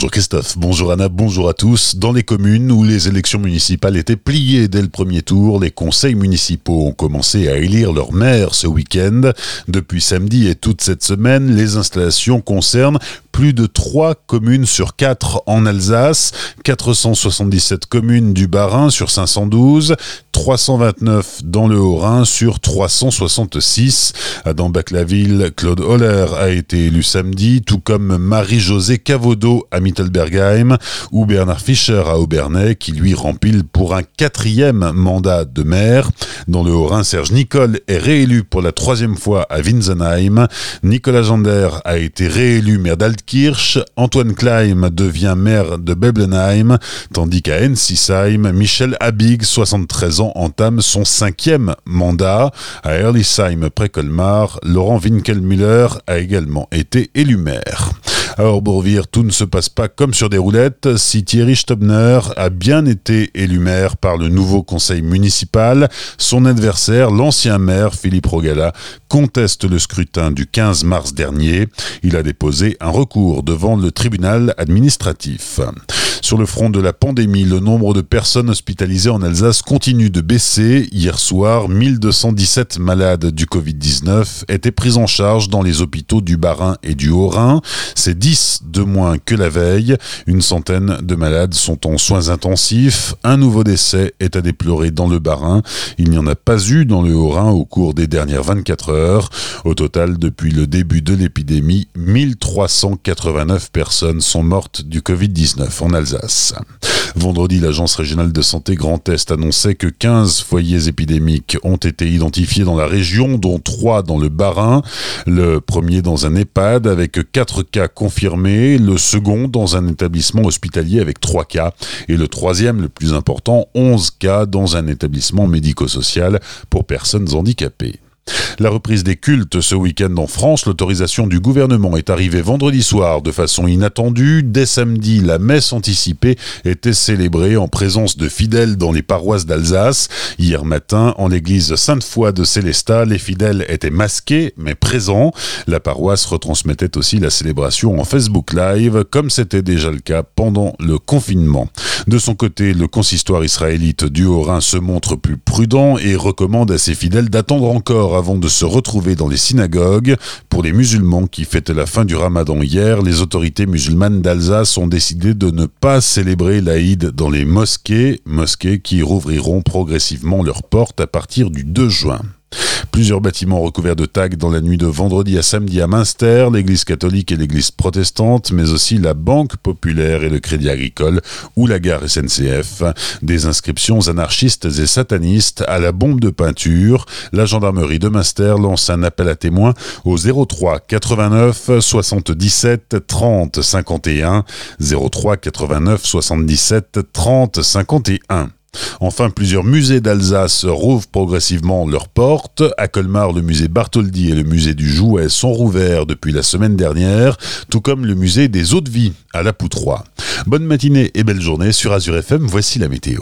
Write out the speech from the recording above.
Bonjour Christophe, bonjour Anna, bonjour à tous. Dans les communes où les élections municipales étaient pliées dès le premier tour, les conseils municipaux ont commencé à élire leur maire ce week-end. Depuis samedi et toute cette semaine, les installations concernent plus de 3 communes sur 4 en Alsace, 477 communes du Bas-Rhin sur 512, 329 dans le Haut-Rhin sur 366. Dans Bac-la-Ville, Claude Holler a été élu samedi, tout comme Marie-Josée Cavodo à Mittelbergheim ou Bernard Fischer à Aubernais qui lui rempile pour un quatrième mandat de maire. Dans le Haut-Rhin, Serge Nicole est réélu pour la troisième fois à Winsenheim. Nicolas Jander a été réélu maire d'Altkirch. Antoine Kleim devient maire de Beblenheim, tandis qu'à Ensisheim, Michel Habig, 73 ans, entame son cinquième mandat. À Erlisheim, près Colmar, Laurent Winkelmüller a également été élu maire. À Orbourvire, tout ne se passe pas comme sur des roulettes. Si Thierry Stobner a bien été élu maire par le nouveau conseil municipal, son adversaire, l'ancien maire Philippe Rogala, conteste le scrutin du 15 mars dernier. Il a déposé un recours devant le tribunal administratif. Sur le front de la pandémie, le nombre de personnes hospitalisées en Alsace continue de baisser. Hier soir, 1217 malades du Covid-19 étaient pris en charge dans les hôpitaux du Bas-Rhin et du Haut-Rhin. C'est 10 de moins que la veille. Une centaine de malades sont en soins intensifs. Un nouveau décès est à déplorer dans le Bas-Rhin. Il n'y en a pas eu dans le Haut-Rhin au cours des dernières 24 heures. Au total, depuis le début de l'épidémie, 1389 personnes sont mortes du Covid-19 en Alsace. Vendredi, l'Agence régionale de santé Grand Est annonçait que 15 foyers épidémiques ont été identifiés dans la région, dont 3 dans le Bas-Rhin. Le premier dans un EHPAD avec 4 cas confirmés, le second dans un établissement hospitalier avec 3 cas, et le troisième, le plus important, 11 cas dans un établissement médico-social pour personnes handicapées. La reprise des cultes ce week-end en France, l'autorisation du gouvernement est arrivée vendredi soir de façon inattendue. Dès samedi, la messe anticipée était célébrée en présence de fidèles dans les paroisses d'Alsace. Hier matin, en l'église Sainte-Foy de Célestat, les fidèles étaient masqués mais présents. La paroisse retransmettait aussi la célébration en Facebook Live, comme c'était déjà le cas pendant le confinement. De son côté, le consistoire israélite du Haut-Rhin se montre plus prudent et recommande à ses fidèles d'attendre avant de se retrouver dans les synagogues. Pour les musulmans qui fêtaient la fin du ramadan hier, les autorités musulmanes d'Alsace ont décidé de ne pas célébrer l'Aïd dans les mosquées, mosquées qui rouvriront progressivement leurs portes à partir du 2 juin. Plusieurs bâtiments recouverts de tags dans la nuit de vendredi à samedi à Münster, l'église catholique et l'église protestante, mais aussi la Banque populaire et le Crédit agricole ou la gare SNCF. Des inscriptions anarchistes et satanistes à la bombe de peinture. La gendarmerie de Münster lance un appel à témoins au 03 89 77 30 51 03 89 77 30 51. Enfin, plusieurs musées d'Alsace rouvrent progressivement leurs portes. À Colmar, le musée Bartholdi et le musée du Jouet sont rouverts depuis la semaine dernière, tout comme le musée des eaux de vie à la Poutroie. Bonne matinée et belle journée sur Azure FM, voici la météo.